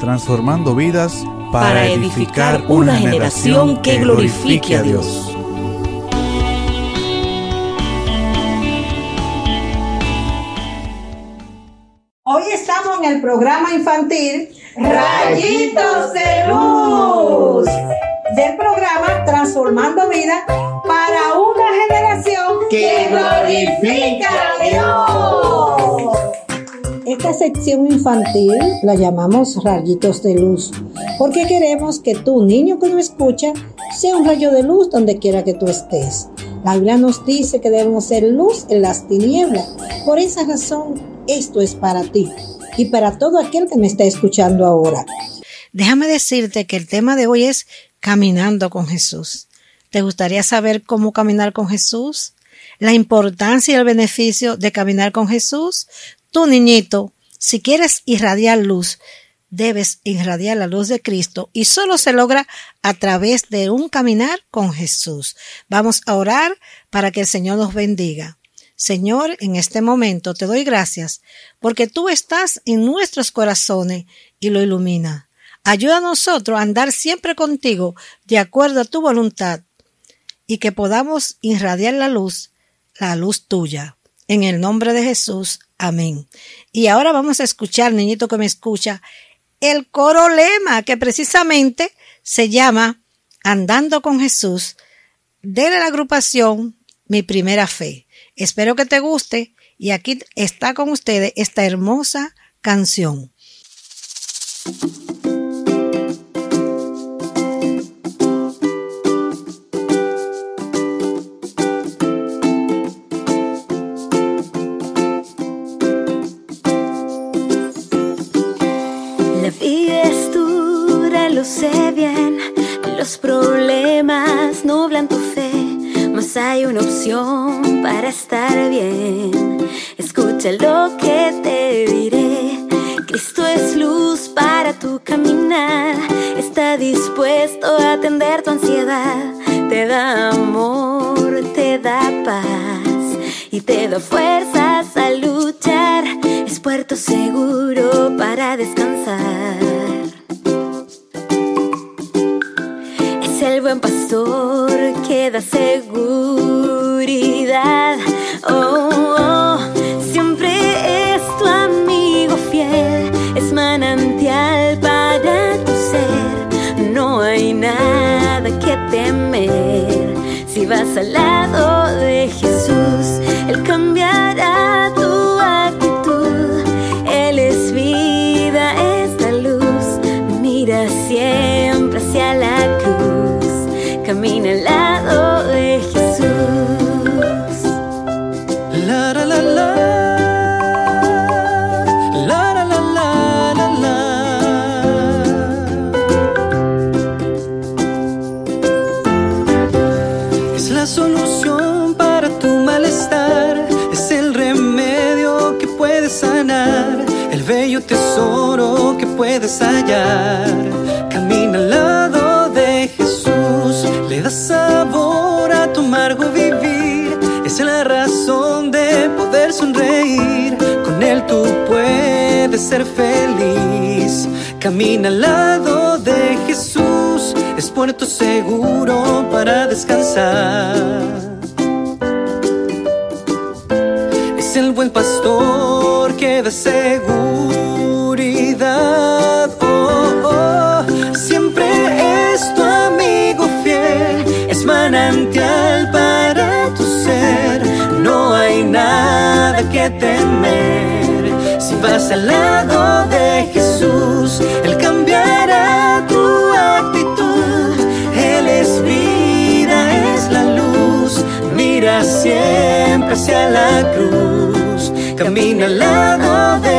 transformando vidas para, para edificar una generación que glorifique a Dios. Hoy estamos en el programa infantil Rayitos de Luz del programa Transformando Vida para una generación que glorifica a Dios. Esta sección infantil la llamamos Rayitos de Luz, porque queremos que tú, niño que nos escucha, sea un rayo de luz donde quiera que tú estés. La Biblia nos dice que debemos ser luz en las tinieblas. Por esa razón, esto es para ti y para todo aquel que me está escuchando ahora. Déjame decirte que el tema de hoy es caminando con Jesús. ¿Te gustaría saber cómo caminar con Jesús? La importancia y el beneficio de caminar con Jesús. Tú, niñito, si quieres irradiar luz, debes irradiar la luz de Cristo y solo se logra a través de un caminar con Jesús. Vamos a orar para que el Señor nos bendiga. Señor, en este momento te doy gracias porque tú estás en nuestros corazones y lo ilumina. Ayuda a nosotros a andar siempre contigo de acuerdo a tu voluntad y que podamos irradiar la luz, la luz tuya. En el nombre de Jesús. Amén. Y ahora vamos a escuchar, niñito que me escucha, el coro lema que precisamente se llama Andando con Jesús de la agrupación Mi Primera Fe. Espero que te guste y aquí está con ustedes esta hermosa canción. Los problemas nublan tu fe, mas hay una opción para estar bien. Escucha lo que te diré. Cristo es luz para tu caminar. Está dispuesto a atender tu ansiedad. Te da amor, te da paz y te da fuerzas a luchar. Es puerto seguro para descansar. Buen pastor que da seguridad. Oh, oh, siempre es tu amigo fiel, es manantial para tu ser. No hay nada que temer si vas al lado ser feliz. Camina al lado de Jesús, es puerto seguro para descansar. Es el buen pastor que da seguridad. Oh. oh, oh. Siempre es tu amigo fiel, es manantial para tu ser. No hay nada que temer estás al lado de Jesús, Él cambiará tu actitud. Él es vida, es la luz. Mira siempre hacia la cruz, camina al lado de Jesús.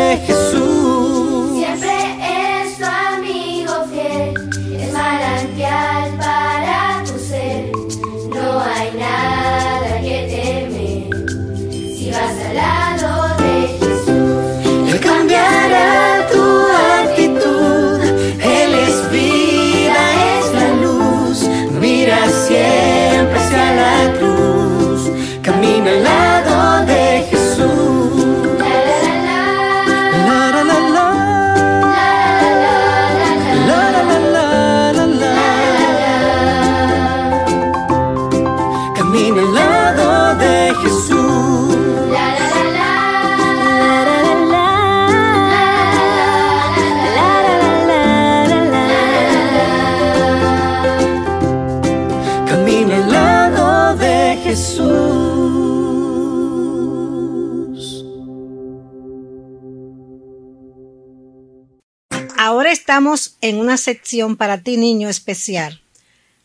Estamos en una sección para ti, niño especial.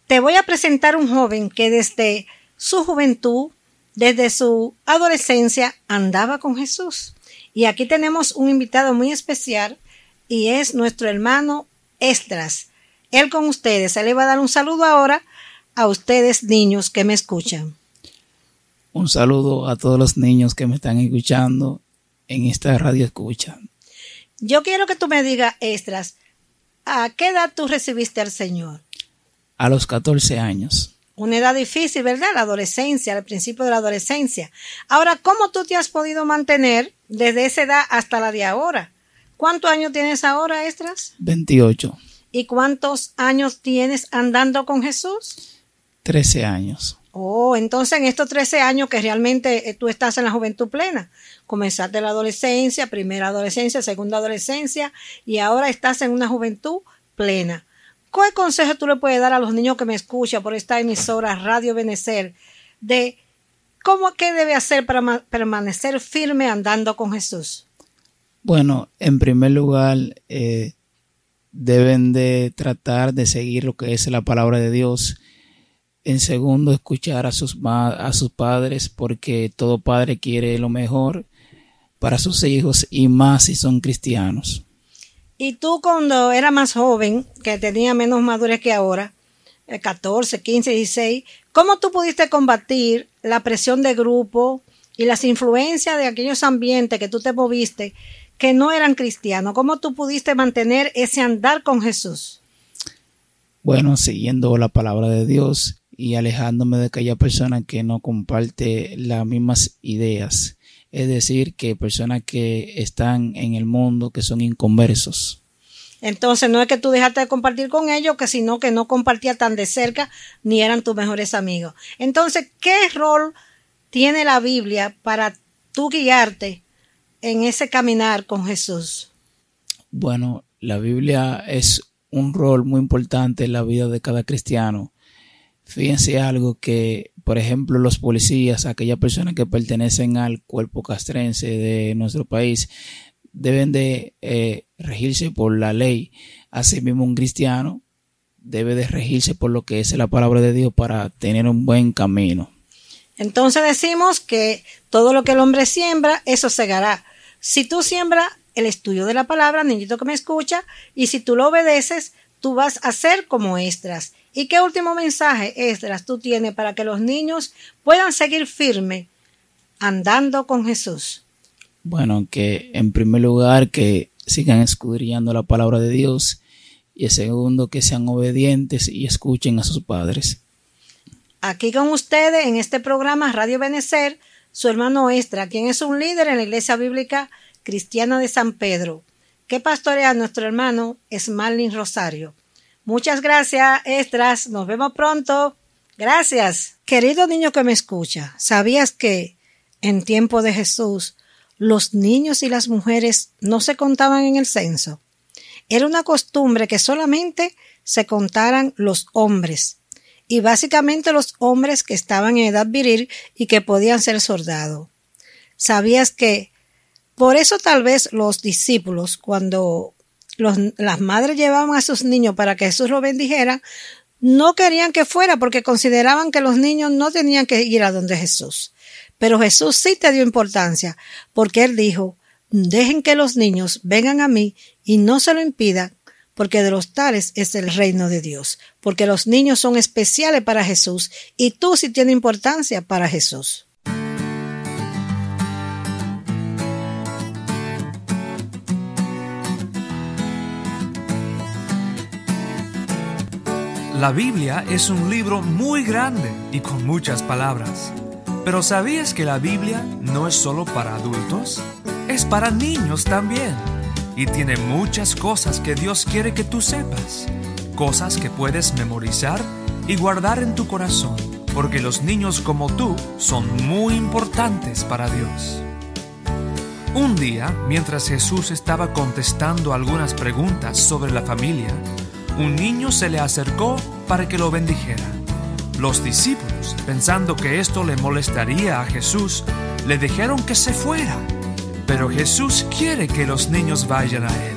Te voy a presentar un joven que desde su juventud, desde su adolescencia, andaba con Jesús. Y aquí tenemos un invitado muy especial y es nuestro hermano Estras. Él con ustedes. Él le va a dar un saludo ahora a ustedes, niños que me escuchan. Un saludo a todos los niños que me están escuchando en esta radio escucha. Yo quiero que tú me digas, Estras, ¿a qué edad tú recibiste al Señor? A los 14 años. Una edad difícil, ¿verdad? La adolescencia, al principio de la adolescencia. Ahora, ¿cómo tú te has podido mantener desde esa edad hasta la de ahora? ¿Cuántos años tienes ahora, Estras? 28. ¿Y cuántos años tienes andando con Jesús? 13 años. Oh, entonces en estos 13 años que realmente eh, tú estás en la juventud plena, comenzaste la adolescencia, primera adolescencia, segunda adolescencia, y ahora estás en una juventud plena. ¿Qué consejo tú le puedes dar a los niños que me escuchan por esta emisora Radio Benecer de cómo qué debe hacer para ma- permanecer firme andando con Jesús? Bueno, en primer lugar, eh, deben de tratar de seguir lo que es la palabra de Dios. En segundo, escuchar a sus, ma- a sus padres, porque todo padre quiere lo mejor para sus hijos y más si son cristianos. Y tú cuando era más joven, que tenía menos madurez que ahora, eh, 14, 15, 16, ¿cómo tú pudiste combatir la presión de grupo y las influencias de aquellos ambientes que tú te moviste que no eran cristianos? ¿Cómo tú pudiste mantener ese andar con Jesús? Bueno, siguiendo la palabra de Dios y alejándome de aquella persona que no comparte las mismas ideas. Es decir, que personas que están en el mundo, que son inconversos. Entonces no es que tú dejaste de compartir con ellos, que sino que no compartía tan de cerca ni eran tus mejores amigos. Entonces, ¿qué rol tiene la Biblia para tú guiarte en ese caminar con Jesús? Bueno, la Biblia es un rol muy importante en la vida de cada cristiano. Fíjense algo que, por ejemplo, los policías, aquellas personas que pertenecen al cuerpo castrense de nuestro país, deben de eh, regirse por la ley. Asimismo, un cristiano debe de regirse por lo que es la palabra de Dios para tener un buen camino. Entonces decimos que todo lo que el hombre siembra, eso segará. Si tú siembras el estudio de la palabra, niñito que me escucha, y si tú lo obedeces, tú vas a ser como Estras. ¿Y qué último mensaje, Estras, tú tienes para que los niños puedan seguir firme andando con Jesús? Bueno, que en primer lugar que sigan escudriñando la palabra de Dios y en segundo que sean obedientes y escuchen a sus padres. Aquí con ustedes en este programa Radio Benecer, su hermano Estra, quien es un líder en la Iglesia Bíblica Cristiana de San Pedro, que pastorea a nuestro hermano Esmalin Rosario. Muchas gracias, Estras. Nos vemos pronto. Gracias. Querido niño que me escucha, ¿sabías que en tiempo de Jesús los niños y las mujeres no se contaban en el censo? Era una costumbre que solamente se contaran los hombres y básicamente los hombres que estaban en edad viril y que podían ser soldados. ¿Sabías que por eso tal vez los discípulos, cuando los, las madres llevaban a sus niños para que Jesús los bendijera, no querían que fuera porque consideraban que los niños no tenían que ir a donde Jesús. Pero Jesús sí te dio importancia, porque Él dijo, dejen que los niños vengan a mí y no se lo impidan, porque de los tales es el reino de Dios, porque los niños son especiales para Jesús y tú sí tienes importancia para Jesús. La Biblia es un libro muy grande y con muchas palabras. Pero ¿sabías que la Biblia no es solo para adultos? Es para niños también. Y tiene muchas cosas que Dios quiere que tú sepas. Cosas que puedes memorizar y guardar en tu corazón. Porque los niños como tú son muy importantes para Dios. Un día, mientras Jesús estaba contestando algunas preguntas sobre la familia, un niño se le acercó para que lo bendijera. Los discípulos, pensando que esto le molestaría a Jesús, le dijeron que se fuera. Pero Jesús quiere que los niños vayan a Él.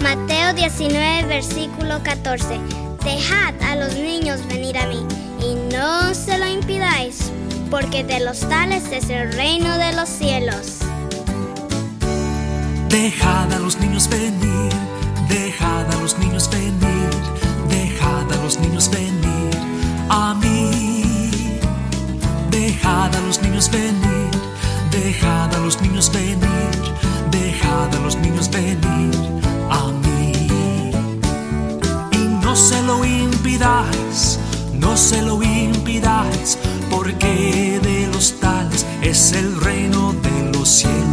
Mateo 19, versículo 14. Dejad a los niños venir a mí y no se lo impidáis, porque de los tales es el reino de los cielos. Dejad a los niños venir Dejad a los niños venir, dejad a los niños venir a mí. Dejad a los niños venir, dejad a los niños venir, dejad a los niños venir a mí. Y no se lo impidáis, no se lo impidáis, porque de los tales es el reino de los cielos.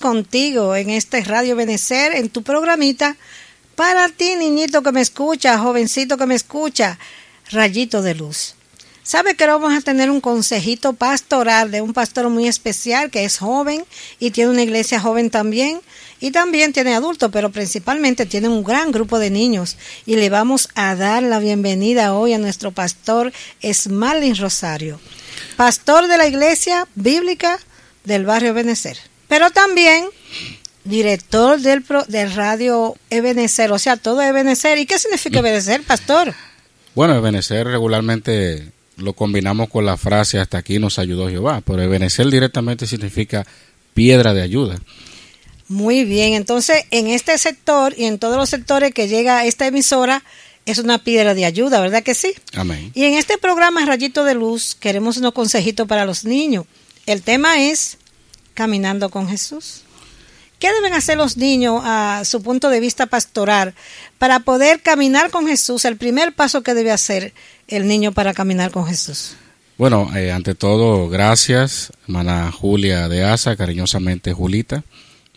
Contigo en este Radio Benecer, en tu programita. Para ti, niñito que me escucha, jovencito que me escucha, rayito de luz. ¿Sabe que vamos a tener un consejito pastoral de un pastor muy especial que es joven y tiene una iglesia joven también? Y también tiene adultos, pero principalmente tiene un gran grupo de niños. Y le vamos a dar la bienvenida hoy a nuestro pastor Esmalin Rosario, pastor de la iglesia bíblica del barrio Ebenecer. Pero también director del, del radio Ebenecer, o sea, todo Ebenecer. ¿Y qué significa Ebenecer, pastor? Bueno, Ebenecer regularmente lo combinamos con la frase hasta aquí nos ayudó Jehová, pero Ebenecer directamente significa piedra de ayuda. Muy bien, entonces en este sector y en todos los sectores que llega esta emisora es una piedra de ayuda, ¿verdad que sí? Amén. Y en este programa Rayito de Luz queremos unos consejitos para los niños. El tema es caminando con Jesús. ¿Qué deben hacer los niños a su punto de vista pastoral para poder caminar con Jesús? El primer paso que debe hacer el niño para caminar con Jesús. Bueno, eh, ante todo, gracias, hermana Julia de Asa, cariñosamente Julita.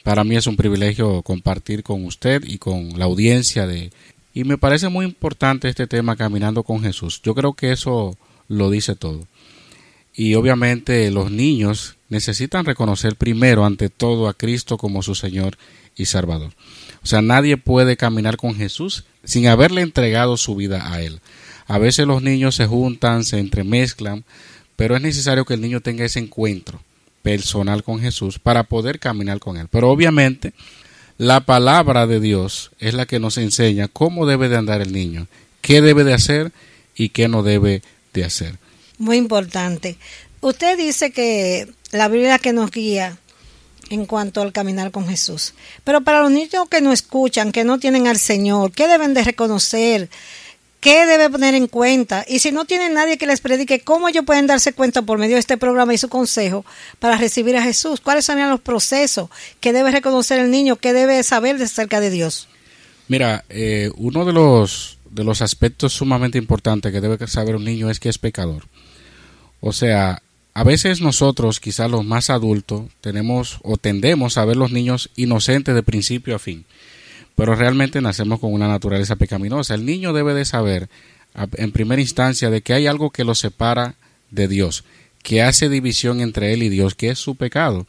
Para mí es un privilegio compartir con usted y con la audiencia de... Y me parece muy importante este tema, caminando con Jesús. Yo creo que eso lo dice todo. Y obviamente los niños necesitan reconocer primero ante todo a Cristo como su Señor y Salvador. O sea, nadie puede caminar con Jesús sin haberle entregado su vida a Él. A veces los niños se juntan, se entremezclan, pero es necesario que el niño tenga ese encuentro personal con Jesús para poder caminar con Él. Pero obviamente la palabra de Dios es la que nos enseña cómo debe de andar el niño, qué debe de hacer y qué no debe de hacer. Muy importante. Usted dice que la Biblia que nos guía en cuanto al caminar con Jesús. Pero para los niños que no escuchan, que no tienen al Señor, ¿qué deben de reconocer? ¿Qué debe poner en cuenta? Y si no tienen nadie que les predique, ¿cómo ellos pueden darse cuenta por medio de este programa y su consejo para recibir a Jesús? ¿Cuáles serían los procesos que debe reconocer el niño? ¿Qué debe saber de de Dios? Mira, eh, uno de los, de los aspectos sumamente importantes que debe saber un niño es que es pecador. O sea, a veces nosotros, quizás los más adultos, tenemos o tendemos a ver los niños inocentes de principio a fin, pero realmente nacemos con una naturaleza pecaminosa. El niño debe de saber, en primera instancia, de que hay algo que lo separa de Dios, que hace división entre él y Dios, que es su pecado.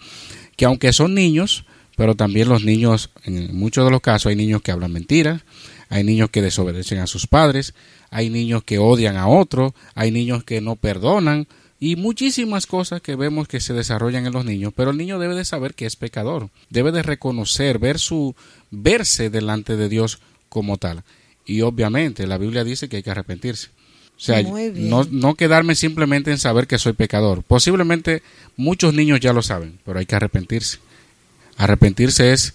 Que aunque son niños, pero también los niños, en muchos de los casos, hay niños que hablan mentiras, hay niños que desobedecen a sus padres, hay niños que odian a otros, hay niños que no perdonan, y muchísimas cosas que vemos que se desarrollan en los niños, pero el niño debe de saber que es pecador, debe de reconocer, ver su verse delante de Dios como tal. Y obviamente la Biblia dice que hay que arrepentirse. O sea, no, no quedarme simplemente en saber que soy pecador. Posiblemente muchos niños ya lo saben, pero hay que arrepentirse. Arrepentirse es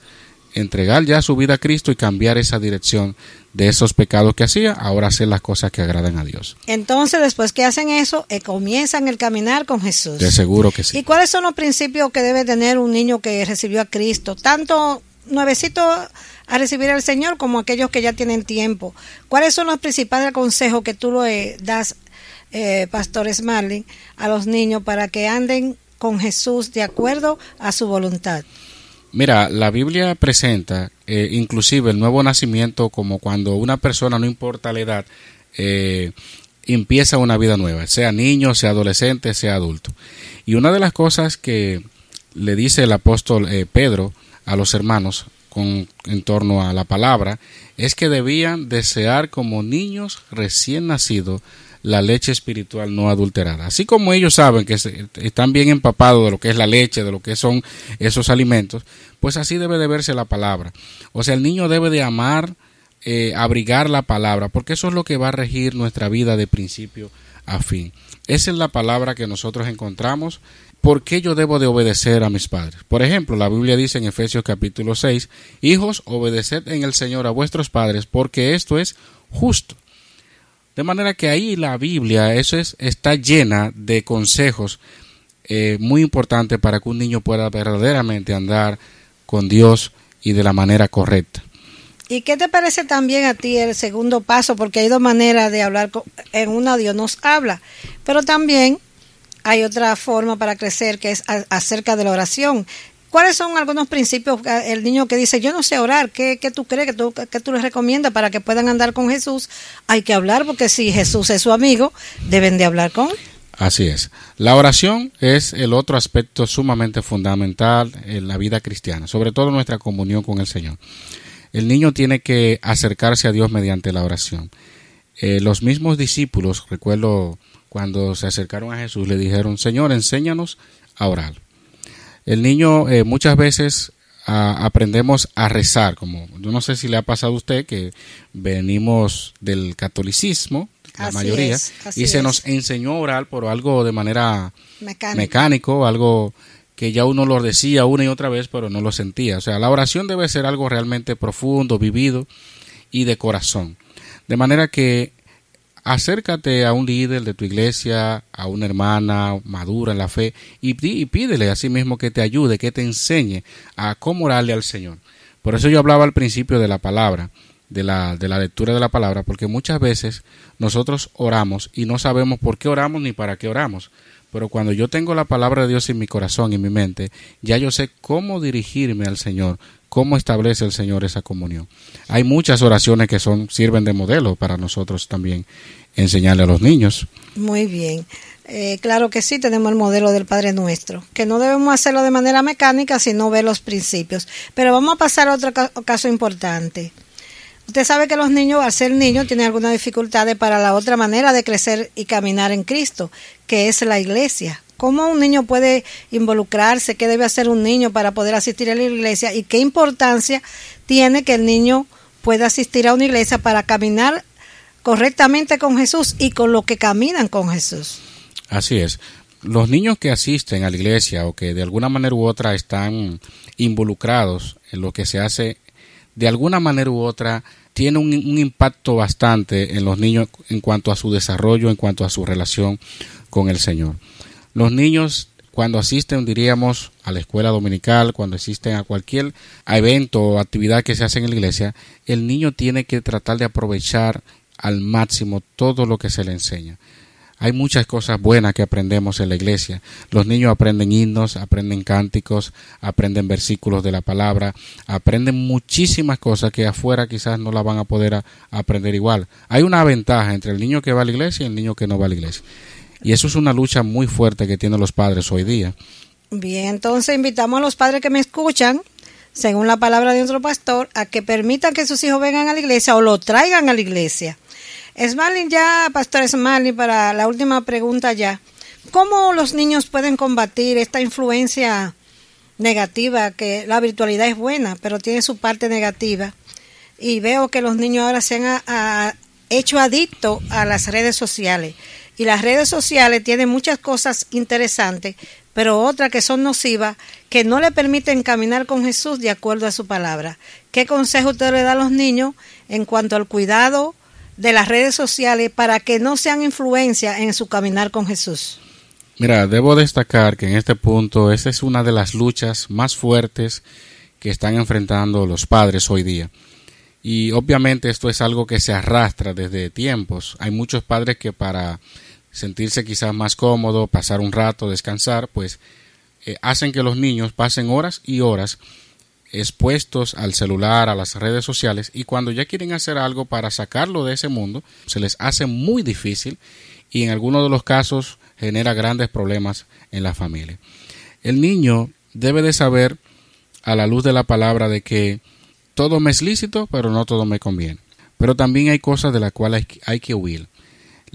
entregar ya su vida a Cristo y cambiar esa dirección de esos pecados que hacía, ahora hacer las cosas que agradan a Dios. Entonces, después que hacen eso, eh, comienzan el caminar con Jesús. De seguro que sí. ¿Y cuáles son los principios que debe tener un niño que recibió a Cristo? Tanto nuevecito a recibir al Señor como aquellos que ya tienen tiempo. ¿Cuáles son los principales consejos que tú le das, eh, Pastor Smarling, a los niños para que anden con Jesús de acuerdo a su voluntad? Mira, la Biblia presenta eh, inclusive el nuevo nacimiento como cuando una persona, no importa la edad, eh, empieza una vida nueva, sea niño, sea adolescente, sea adulto. Y una de las cosas que le dice el apóstol eh, Pedro a los hermanos con, en torno a la palabra es que debían desear como niños recién nacidos la leche espiritual no adulterada. Así como ellos saben que están bien empapados de lo que es la leche, de lo que son esos alimentos, pues así debe de verse la palabra. O sea, el niño debe de amar, eh, abrigar la palabra, porque eso es lo que va a regir nuestra vida de principio a fin. Esa es la palabra que nosotros encontramos. ¿Por qué yo debo de obedecer a mis padres? Por ejemplo, la Biblia dice en Efesios capítulo 6, Hijos, obedeced en el Señor a vuestros padres, porque esto es justo. De manera que ahí la Biblia eso es, está llena de consejos eh, muy importantes para que un niño pueda verdaderamente andar con Dios y de la manera correcta. ¿Y qué te parece también a ti el segundo paso? Porque hay dos maneras de hablar. en una Dios nos habla, pero también hay otra forma para crecer que es acerca de la oración. ¿Cuáles son algunos principios? El niño que dice, yo no sé orar, ¿qué, tú crees que tú, que tú les recomiendas para que puedan andar con Jesús? Hay que hablar porque si Jesús es su amigo, deben de hablar con Así es. La oración es el otro aspecto sumamente fundamental en la vida cristiana, sobre todo nuestra comunión con el Señor. El niño tiene que acercarse a Dios mediante la oración. Eh, los mismos discípulos, recuerdo cuando se acercaron a Jesús, le dijeron, Señor, enséñanos a orar. El niño eh, muchas veces aprendemos a rezar, como yo no sé si le ha pasado a usted que venimos del catolicismo, la mayoría, y se nos enseñó a orar por algo de manera mecánico, algo que ya uno lo decía una y otra vez, pero no lo sentía. O sea, la oración debe ser algo realmente profundo, vivido y de corazón. De manera que acércate a un líder de tu iglesia, a una hermana madura en la fe y, pídele a sí mismo que te ayude, que te enseñe a cómo orarle al Señor. Por eso yo hablaba al principio de la palabra, de la, de la lectura de la palabra, porque muchas veces nosotros oramos y no sabemos por qué oramos ni para qué oramos. Pero cuando yo tengo la palabra de Dios en mi corazón y en mi mente, ya yo sé cómo dirigirme al Señor, cómo establece el Señor esa comunión. Hay muchas oraciones que son sirven de modelo para nosotros también enseñarle a los niños. Muy bien. Eh, claro que sí, tenemos el modelo del Padre Nuestro, que no debemos hacerlo de manera mecánica, sino ver los principios. Pero vamos a pasar a otro caso importante. Usted sabe que los niños, al ser niños, tienen algunas dificultades para la otra manera de crecer y caminar en Cristo, que es la iglesia. ¿Cómo un niño puede involucrarse? ¿Qué debe hacer un niño para poder asistir a la iglesia? ¿Y qué importancia tiene que el niño pueda asistir a una iglesia para caminar correctamente con Jesús y con lo que caminan con Jesús? Así es. Los niños que asisten a la iglesia o que de alguna manera u otra están involucrados en lo que se hace, de alguna manera u otra, tiene un, un, impacto bastante en los niños en cuanto a su desarrollo, en cuanto a su relación con el Señor. Los niños cuando asisten, diríamos, a la escuela dominical, cuando asisten a cualquier evento o actividad que se hace en la iglesia, el niño tiene que tratar de aprovechar al máximo todo lo que se le enseña. hay muchas cosas buenas que aprendemos en la iglesia. Los niños aprenden himnos, aprenden cánticos, aprenden versículos de la palabra, aprenden muchísimas cosas que afuera quizás no la van a poder aprender igual. Hay una ventaja entre el niño que va a la iglesia y el niño que no va a la iglesia. Y eso es una lucha muy fuerte que tienen los padres hoy día. Bien, entonces invitamos a los padres que me escuchan, según la palabra de otro pastor, a que permitan que sus hijos vengan a la iglesia o lo traigan a la iglesia. Smalin, ya, Pastor Smalin, para la última pregunta ya. ¿Cómo los niños pueden combatir esta influencia negativa? Que la virtualidad es buena, pero tiene su parte negativa. Y veo que los niños ahora se han hecho adictos a las redes sociales. Y las redes sociales tienen muchas cosas interesantes, pero otras que son nocivas, que no le permiten caminar con Jesús de acuerdo a su palabra. ¿Qué consejo usted le da a los niños en cuanto al cuidado de las redes sociales para que no sean influencia en su caminar con Jesús? Mira, debo destacar que en este punto esta es una de las luchas más fuertes que están enfrentando los padres hoy día. Y obviamente esto es algo que se arrastra desde tiempos. Hay muchos padres que para sentirse quizás más cómodo, pasar un rato, descansar, pues eh, hacen que los niños pasen horas y horas expuestos al celular, a las redes sociales, y cuando ya quieren hacer algo para sacarlo de ese mundo, se les hace muy difícil y en algunos de los casos genera grandes problemas en la familia. El niño debe de saber, a la luz de la palabra, de que todo me es lícito, pero no todo me conviene. Pero también hay cosas de las cuales hay que huir.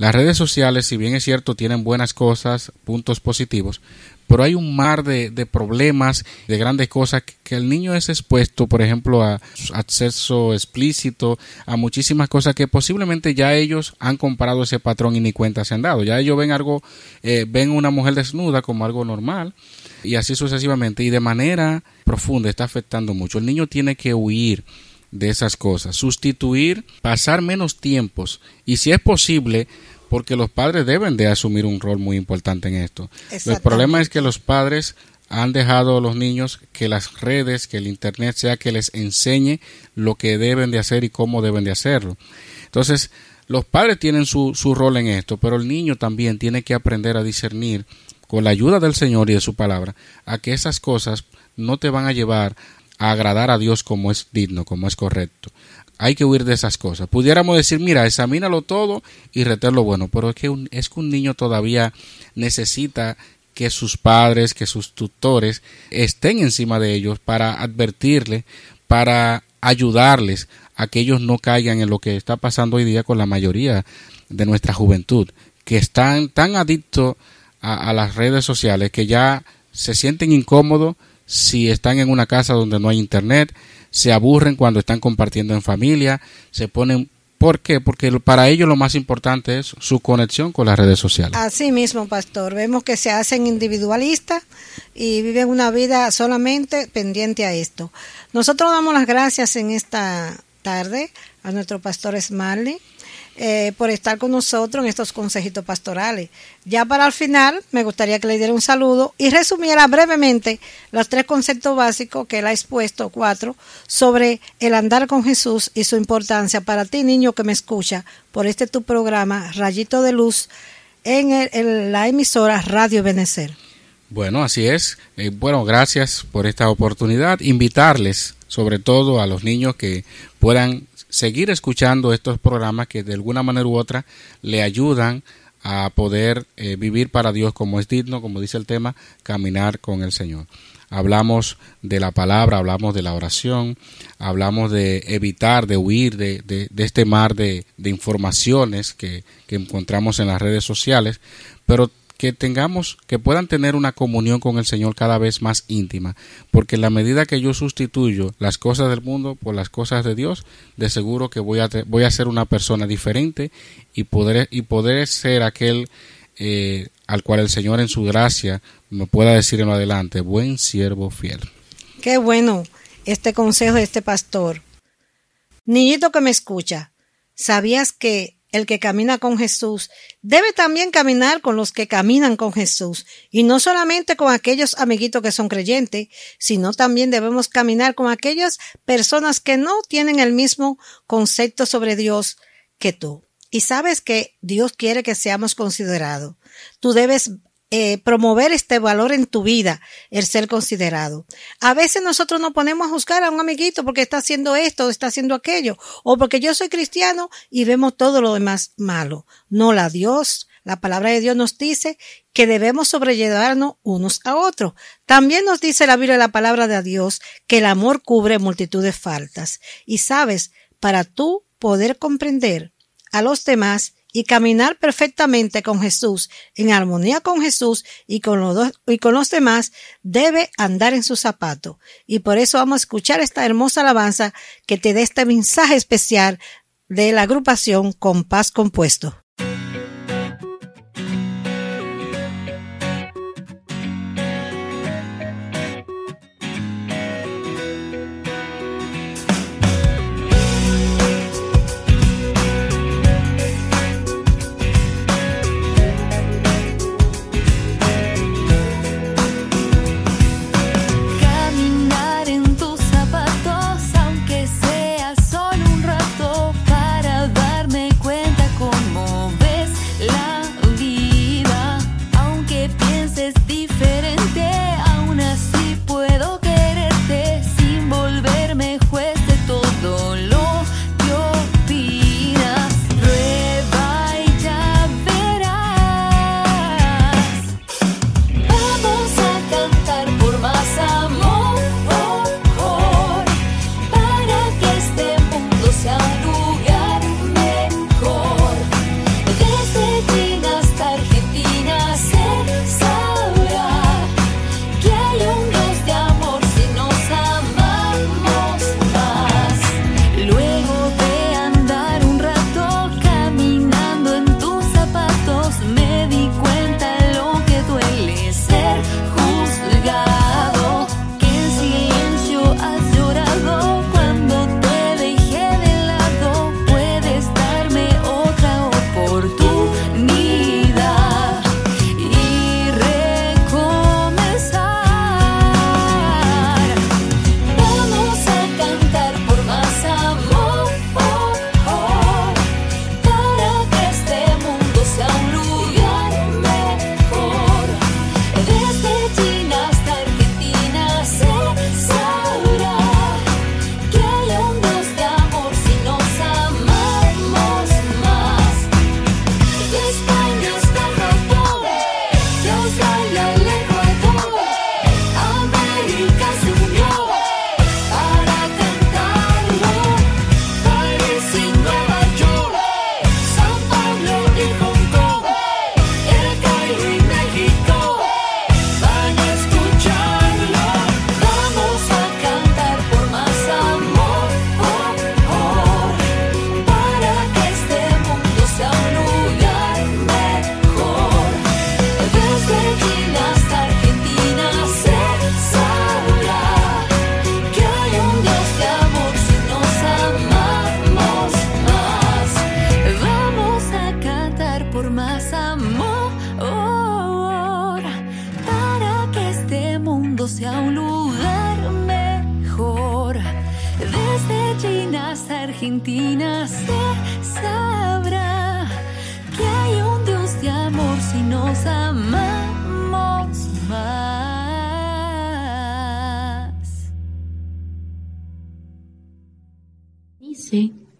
Las redes sociales, si bien es cierto, tienen buenas cosas, puntos positivos, pero hay un mar de, problemas, de grandes cosas que, el niño es expuesto, por ejemplo, a acceso explícito, a muchísimas cosas que posiblemente ya ellos han comparado ese patrón y ni cuenta se han dado. Ya ellos ven algo, eh, ven una mujer desnuda como algo normal y así sucesivamente y de manera profunda está afectando mucho. El niño tiene que huir de esas cosas, sustituir, pasar menos tiempos y si es posible porque los padres deben de asumir un rol muy importante en esto. El problema es que los padres han dejado a los niños que las redes, que el internet sea que les enseñe lo que deben de hacer y cómo deben de hacerlo. Entonces, los padres tienen su, su rol en esto, pero el niño también tiene que aprender a discernir con la ayuda del Señor y de su palabra, a que esas cosas no te van a llevar agradar a Dios como es digno, como es correcto, hay que huir de esas cosas. Pudiéramos decir, mira, examínalo todo y reter lo bueno, pero es que, un, es que un niño todavía necesita que sus padres, que sus tutores estén encima de ellos para advertirle, para ayudarles a que ellos no caigan en lo que está pasando hoy día con la mayoría de nuestra juventud, que están tan adictos a las redes sociales que ya se sienten incómodos si están en una casa donde no hay internet, se aburren cuando están compartiendo en familia, se ponen ¿Por qué? Porque para ellos lo más importante es su conexión con las redes sociales. Así mismo, pastor. Vemos que se hacen individualistas y viven una vida solamente pendiente a esto. Nosotros damos las gracias en esta tarde a nuestro pastor Smiley eh, por estar con nosotros en estos consejitos pastorales. Ya para el final, me gustaría que le diera un saludo y resumiera brevemente los tres conceptos básicos que él ha expuesto, cuatro, sobre el andar con Jesús y su importancia para ti, niño que me escucha, por este tu programa, Rayito de Luz, en, la emisora Radio Benecer. Bueno, así es. Eh, bueno, gracias por esta oportunidad. Invitarles, sobre todo a los niños que puedan seguir escuchando estos programas que de alguna manera u otra le ayudan a poder eh, vivir para Dios como es digno, como dice el tema, caminar con el Señor. Hablamos de la palabra, hablamos de la oración, hablamos de evitar, de huir de, de, este mar de, de informaciones que, que encontramos en las redes sociales, pero que tengamos, que puedan tener una comunión con el Señor cada vez más íntima, porque en la medida que yo sustituyo las cosas del mundo por las cosas de Dios, de seguro que voy a, voy a ser una persona diferente y poder, y poder ser aquel eh, al cual el Señor en su gracia me pueda decir en adelante, buen siervo fiel. Qué bueno este consejo de este pastor. Niñito que me escucha, ¿sabías que el que camina con Jesús, debe también caminar con los que caminan con Jesús, y no solamente con aquellos amiguitos que son creyentes, sino también debemos caminar con aquellas personas que no tienen el mismo concepto sobre Dios que tú. Y sabes que Dios quiere que seamos considerados. Tú debes eh, promover este valor en tu vida, el ser considerado. A veces nosotros nos ponemos a juzgar a un amiguito porque está haciendo esto, está haciendo aquello, o porque yo soy cristiano y vemos todo lo demás malo. No, la Dios, la palabra de Dios nos dice que debemos sobrellevarnos unos a otros. También nos dice la Biblia, la palabra de Dios, que el amor cubre multitud de faltas. Y sabes, para tú poder comprender a los demás y caminar perfectamente con Jesús, en armonía con Jesús y con los, y con los demás, debe andar en su zapato. Y por eso vamos a escuchar esta hermosa alabanza que te dé este mensaje especial de la agrupación Compás Compuesto.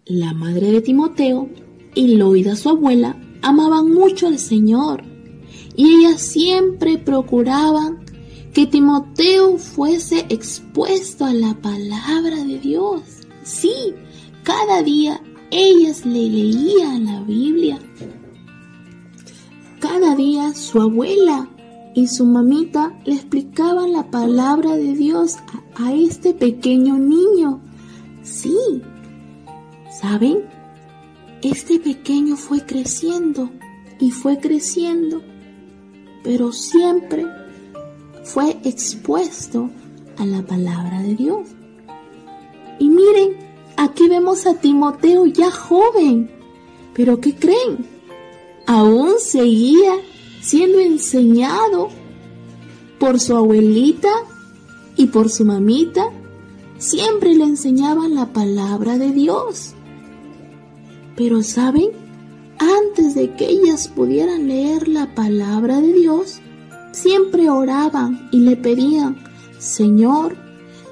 La madre de Timoteo y Loida, su abuela, amaban mucho al Señor y ellas siempre procuraban que Timoteo fuese expuesto a la palabra de Dios. Sí, cada día ellas le leían la Biblia. Cada día su abuela y su mamita le explicaban la palabra de Dios a, a este pequeño niño. Sí, ¿Saben? Este pequeño fue creciendo y fue creciendo, pero siempre fue expuesto a la palabra de Dios. Y miren, aquí vemos a Timoteo ya joven, pero ¿qué creen? Aún seguía siendo enseñado por su abuelita y por su mamita. Siempre le enseñaban la palabra de Dios. Pero ¿saben? antes de que ellas pudieran leer la palabra de Dios, siempre oraban y le pedían, Señor,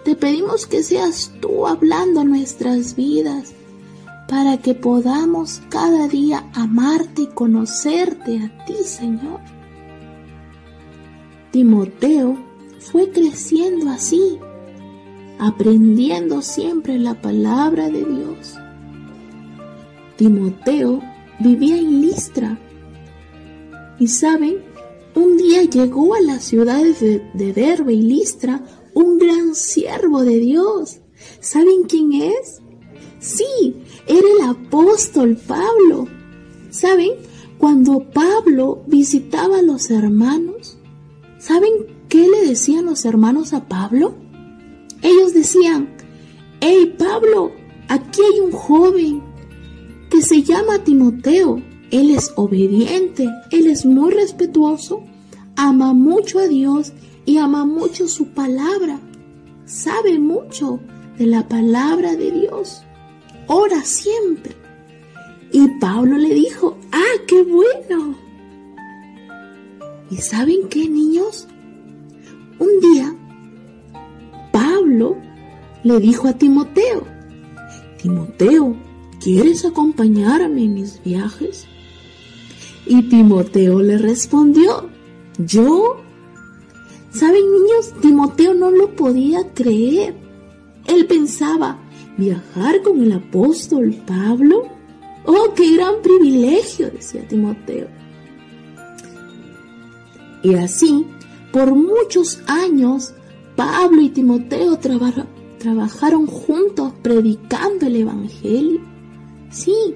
te pedimos que seas tú hablando nuestras vidas para que podamos cada día amarte y conocerte a ti, Señor. Timoteo fue creciendo así, aprendiendo siempre la palabra de Dios. Timoteo vivía en Listra y saben, un día llegó a las ciudades de, de Derbe y Listra un gran siervo de Dios. ¿Saben quién es? Sí, era el apóstol Pablo. ¿Saben? Cuando Pablo visitaba a los hermanos, ¿saben qué le decían los hermanos a Pablo? Ellos decían, hey Pablo, aquí hay un joven que se llama Timoteo. Él es obediente, él es muy respetuoso, ama mucho a Dios y ama mucho su palabra. Sabe mucho de la palabra de Dios ora siempre. Y Pablo le dijo, ah, qué bueno. ¿Y saben qué, niños? Un día, Pablo le dijo a Timoteo, Timoteo, ¿quieres acompañarme en mis viajes? Y Timoteo le respondió, ¿yo? ¿Saben, niños? Timoteo no lo podía creer. Él pensaba, viajar con el apóstol Pablo. ¡Oh, qué gran privilegio! decía Timoteo. Y así, por muchos años, Pablo y Timoteo trabajaron juntos predicando el Evangelio. Sí,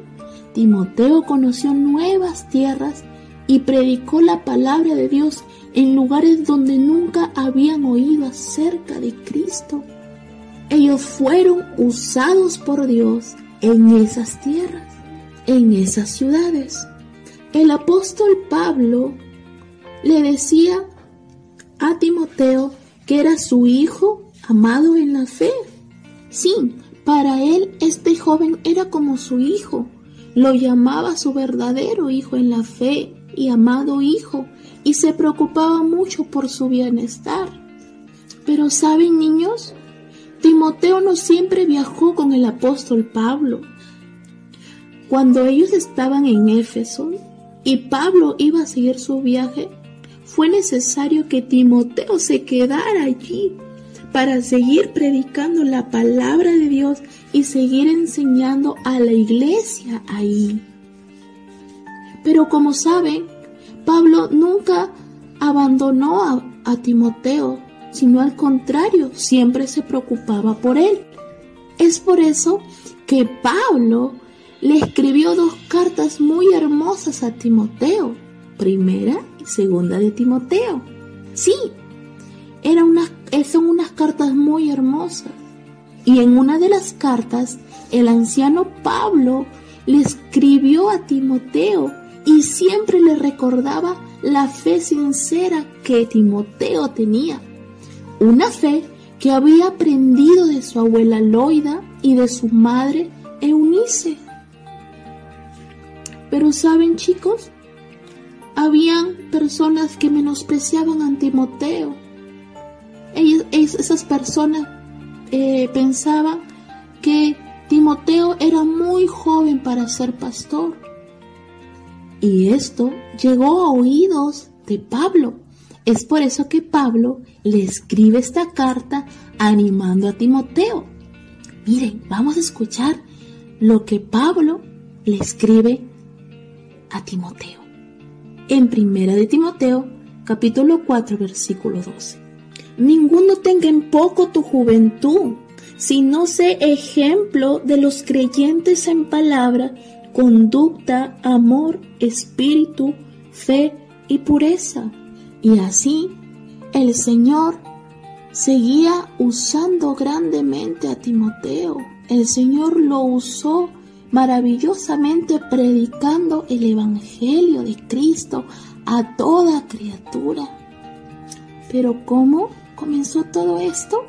Timoteo conoció nuevas tierras y predicó la palabra de Dios en lugares donde nunca habían oído acerca de Cristo. Ellos fueron usados por Dios en esas tierras, en esas ciudades. El apóstol Pablo le decía a Timoteo que era su hijo amado en la fe. Sí, para él este joven era como su hijo. Lo llamaba su verdadero hijo en la fe y amado hijo y se preocupaba mucho por su bienestar. Pero ¿saben niños? Timoteo no siempre viajó con el apóstol Pablo. Cuando ellos estaban en Éfeso y Pablo iba a seguir su viaje, fue necesario que Timoteo se quedara allí para seguir predicando la palabra de Dios y seguir enseñando a la iglesia ahí. Pero como saben, Pablo nunca abandonó a, Timoteo sino al contrario, siempre se preocupaba por él. Es por eso que Pablo le escribió dos cartas muy hermosas a Timoteo, primera y segunda de Timoteo. Sí, eran son unas cartas muy hermosas. Y en una de las cartas, el anciano Pablo le escribió a Timoteo y siempre le recordaba la fe sincera que Timoteo tenía una fe que había aprendido de su abuela Loida y de su madre Eunice. Pero saben chicos, habían personas que menospreciaban a Timoteo. esas personas eh, pensaban que Timoteo era muy joven para ser pastor. Y esto llegó a oídos de Pablo, es por eso que Pablo le escribe esta carta animando a Timoteo. Miren, vamos a escuchar lo que Pablo le escribe a Timoteo. En primera de Timoteo, capítulo 4, versículo 12. Ninguno tenga en poco tu juventud, sino sé ejemplo de los creyentes en palabra, conducta, amor, espíritu, fe y pureza y así el Señor seguía usando grandemente a Timoteo. El Señor lo usó maravillosamente predicando el Evangelio de Cristo a toda criatura. Pero ¿cómo comenzó todo esto?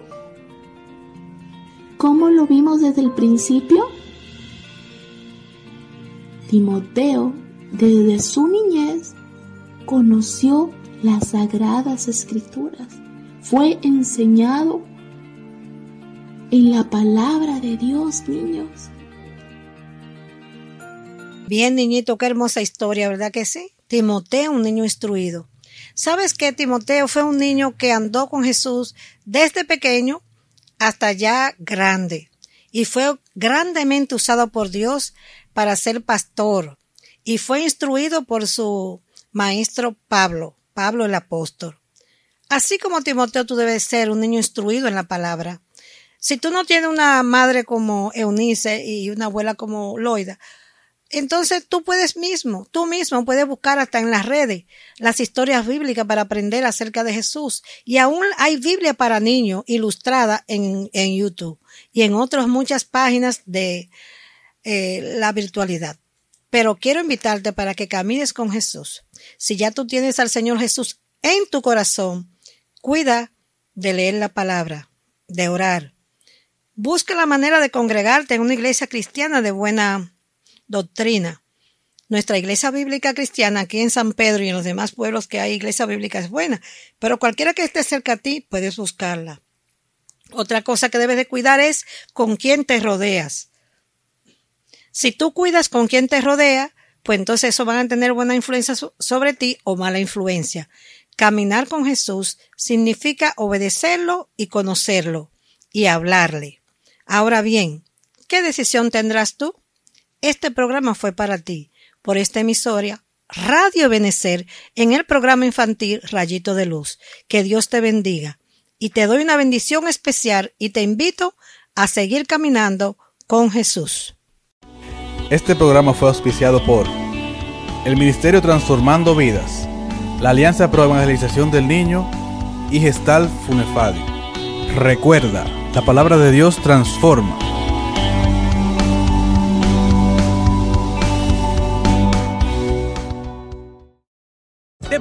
¿Cómo lo vimos desde el principio? Timoteo desde su niñez conoció las sagradas escrituras, fue enseñado en la palabra de Dios, niños. Bien, niñito, qué hermosa historia, ¿verdad que sí? Timoteo, un niño instruido. ¿Sabes que Timoteo fue un niño que andó con Jesús desde pequeño hasta ya grande? Y fue grandemente usado por Dios para ser pastor. Y fue instruido por su maestro Pablo, Pablo el apóstol. Así como Timoteo, tú debes ser un niño instruido en la palabra. Si tú no tienes una madre como Eunice y una abuela como Loida, entonces tú puedes mismo, tú mismo puedes buscar hasta en las redes las historias bíblicas para aprender acerca de Jesús. Y aún hay Biblia para niños ilustrada en, en YouTube y en otras muchas páginas de eh, la virtualidad. Pero quiero invitarte para que camines con Jesús. Si ya tú tienes al Señor Jesús en tu corazón, cuida de leer la palabra, de orar. Busca la manera de congregarte en una iglesia cristiana de buena doctrina. Nuestra iglesia bíblica cristiana aquí en San Pedro y en los demás pueblos que hay iglesia bíblica es buena, pero cualquiera que esté cerca a ti puedes buscarla. Otra cosa que debes de cuidar es con quién te rodeas. Si tú cuidas con quién te rodea, pues entonces eso van a tener buena influencia sobre ti o mala influencia. Caminar con Jesús significa obedecerlo y conocerlo y hablarle. Ahora bien, ¿qué decisión tendrás tú? Este programa fue para ti, por esta emisora Radio Benecer, en el programa infantil Rayito de Luz. Que Dios te bendiga. Y te doy una bendición especial y te invito a seguir caminando con Jesús. Este programa fue auspiciado por el Ministerio Transformando Vidas, la Alianza Pro Evangelización del Niño y Gestal Funefadi. Recuerda, la palabra de Dios transforma.